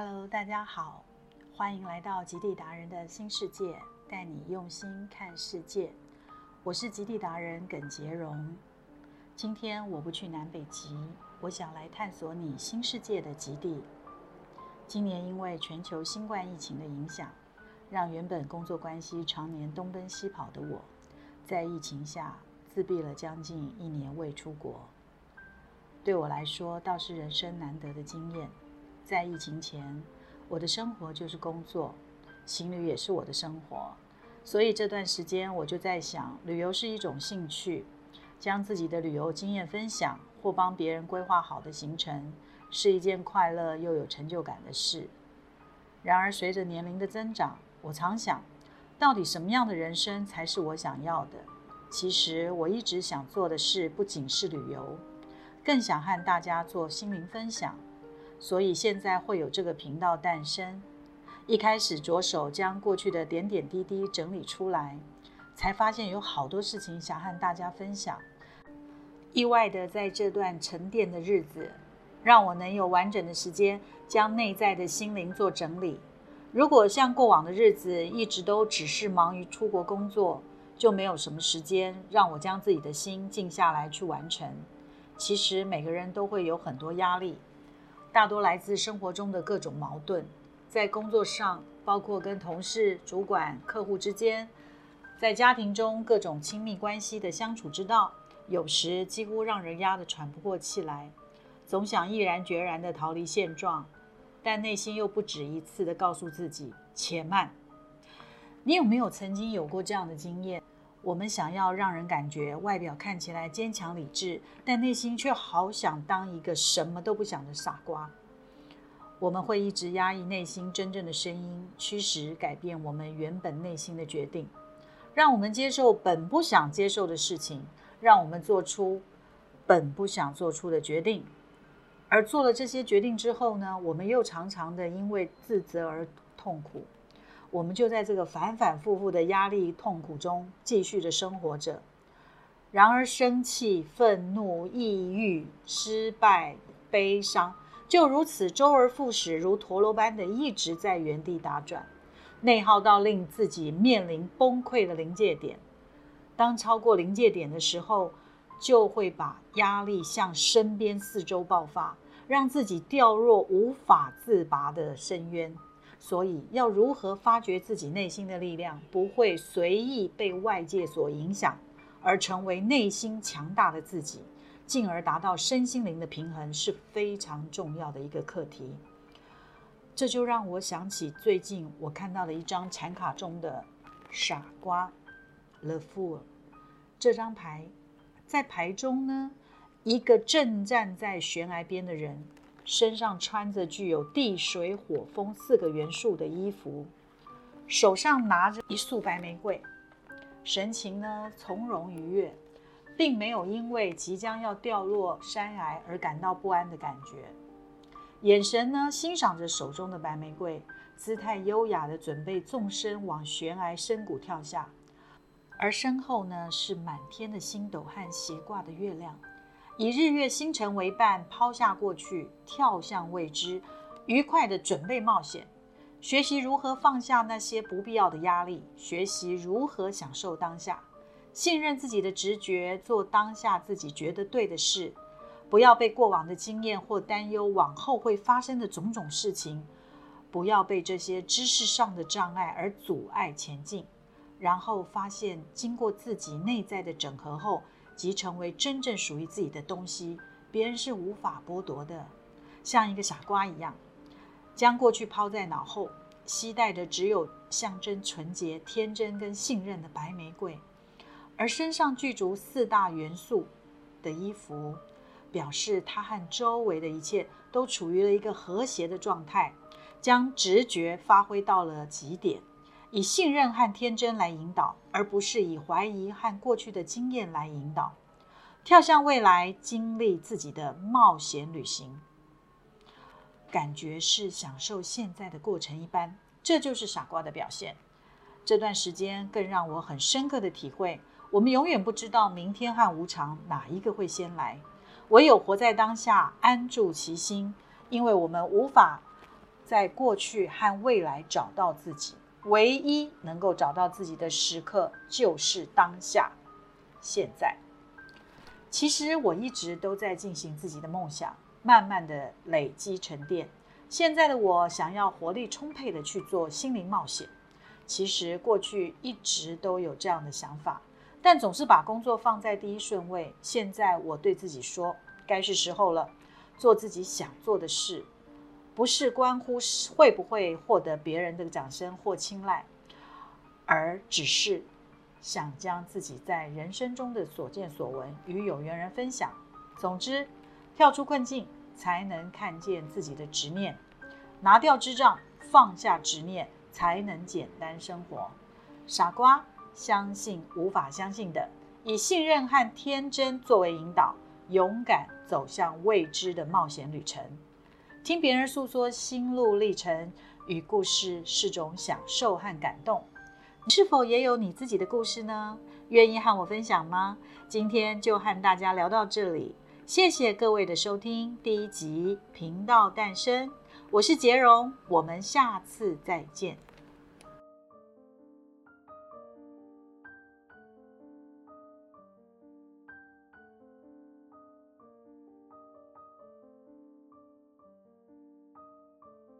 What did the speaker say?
Hello，大家好，欢迎来到极地达人的新世界，带你用心看世界。我是极地达人耿杰荣。今天我不去南北极，我想来探索你新世界的极地。今年因为全球新冠疫情的影响，让原本工作关系常年东奔西跑的我，在疫情下自闭了将近一年未出国。对我来说，倒是人生难得的经验。在疫情前，我的生活就是工作，行旅也是我的生活，所以这段时间我就在想，旅游是一种兴趣，将自己的旅游经验分享，或帮别人规划好的行程，是一件快乐又有成就感的事。然而，随着年龄的增长，我常想，到底什么样的人生才是我想要的？其实，我一直想做的事不仅是旅游，更想和大家做心灵分享。所以现在会有这个频道诞生。一开始着手将过去的点点滴滴整理出来，才发现有好多事情想和大家分享。意外的在这段沉淀的日子，让我能有完整的时间将内在的心灵做整理。如果像过往的日子一直都只是忙于出国工作，就没有什么时间让我将自己的心静下来去完成。其实每个人都会有很多压力。大多来自生活中的各种矛盾，在工作上，包括跟同事、主管、客户之间；在家庭中，各种亲密关系的相处之道，有时几乎让人压得喘不过气来，总想毅然决然地逃离现状，但内心又不止一次地告诉自己：且慢。你有没有曾经有过这样的经验？我们想要让人感觉外表看起来坚强理智，但内心却好想当一个什么都不想的傻瓜。我们会一直压抑内心真正的声音，驱使改变我们原本内心的决定，让我们接受本不想接受的事情，让我们做出本不想做出的决定。而做了这些决定之后呢，我们又常常的因为自责而痛苦。我们就在这个反反复复的压力、痛苦中继续着生活着。然而，生气、愤怒、抑郁、失败、悲伤，就如此周而复始，如陀螺般的一直在原地打转，内耗到令自己面临崩溃的临界点。当超过临界点的时候，就会把压力向身边四周爆发，让自己掉入无法自拔的深渊。所以，要如何发掘自己内心的力量，不会随意被外界所影响，而成为内心强大的自己，进而达到身心灵的平衡，是非常重要的一个课题。这就让我想起最近我看到的一张禅卡中的傻瓜 （The Fool） 这张牌，在牌中呢，一个正站在悬崖边的人。身上穿着具有地、水、火、风四个元素的衣服，手上拿着一束白玫瑰，神情呢从容愉悦，并没有因为即将要掉落山崖而感到不安的感觉。眼神呢欣赏着手中的白玫瑰，姿态优雅的准备纵身往悬崖深谷跳下，而身后呢是满天的星斗和斜挂的月亮。以日月星辰为伴，抛下过去，跳向未知，愉快的准备冒险，学习如何放下那些不必要的压力，学习如何享受当下，信任自己的直觉，做当下自己觉得对的事，不要被过往的经验或担忧往后会发生的种种事情，不要被这些知识上的障碍而阻碍前进，然后发现经过自己内在的整合后。即成为真正属于自己的东西，别人是无法剥夺的，像一个傻瓜一样，将过去抛在脑后，期待的只有象征纯洁、天真跟信任的白玫瑰，而身上具足四大元素的衣服，表示他和周围的一切都处于了一个和谐的状态，将直觉发挥到了极点。以信任和天真来引导，而不是以怀疑和过去的经验来引导。跳向未来，经历自己的冒险旅行，感觉是享受现在的过程一般。这就是傻瓜的表现。这段时间更让我很深刻的体会：我们永远不知道明天和无常哪一个会先来，唯有活在当下，安住其心，因为我们无法。在过去和未来找到自己，唯一能够找到自己的时刻就是当下，现在。其实我一直都在进行自己的梦想，慢慢的累积沉淀。现在的我想要活力充沛的去做心灵冒险。其实过去一直都有这样的想法，但总是把工作放在第一顺位。现在我对自己说，该是时候了，做自己想做的事，不是关乎会不会获得别人的掌声或青睐，而只是。想将自己在人生中的所见所闻与有缘人分享。总之，跳出困境，才能看见自己的执念；拿掉智障，放下执念，才能简单生活。傻瓜，相信无法相信的，以信任和天真作为引导，勇敢走向未知的冒险旅程。听别人诉说心路历程与故事，是种享受和感动。你是否也有你自己的故事呢？愿意和我分享吗？今天就和大家聊到这里，谢谢各位的收听。第一集频道诞生，我是杰荣，我们下次再见。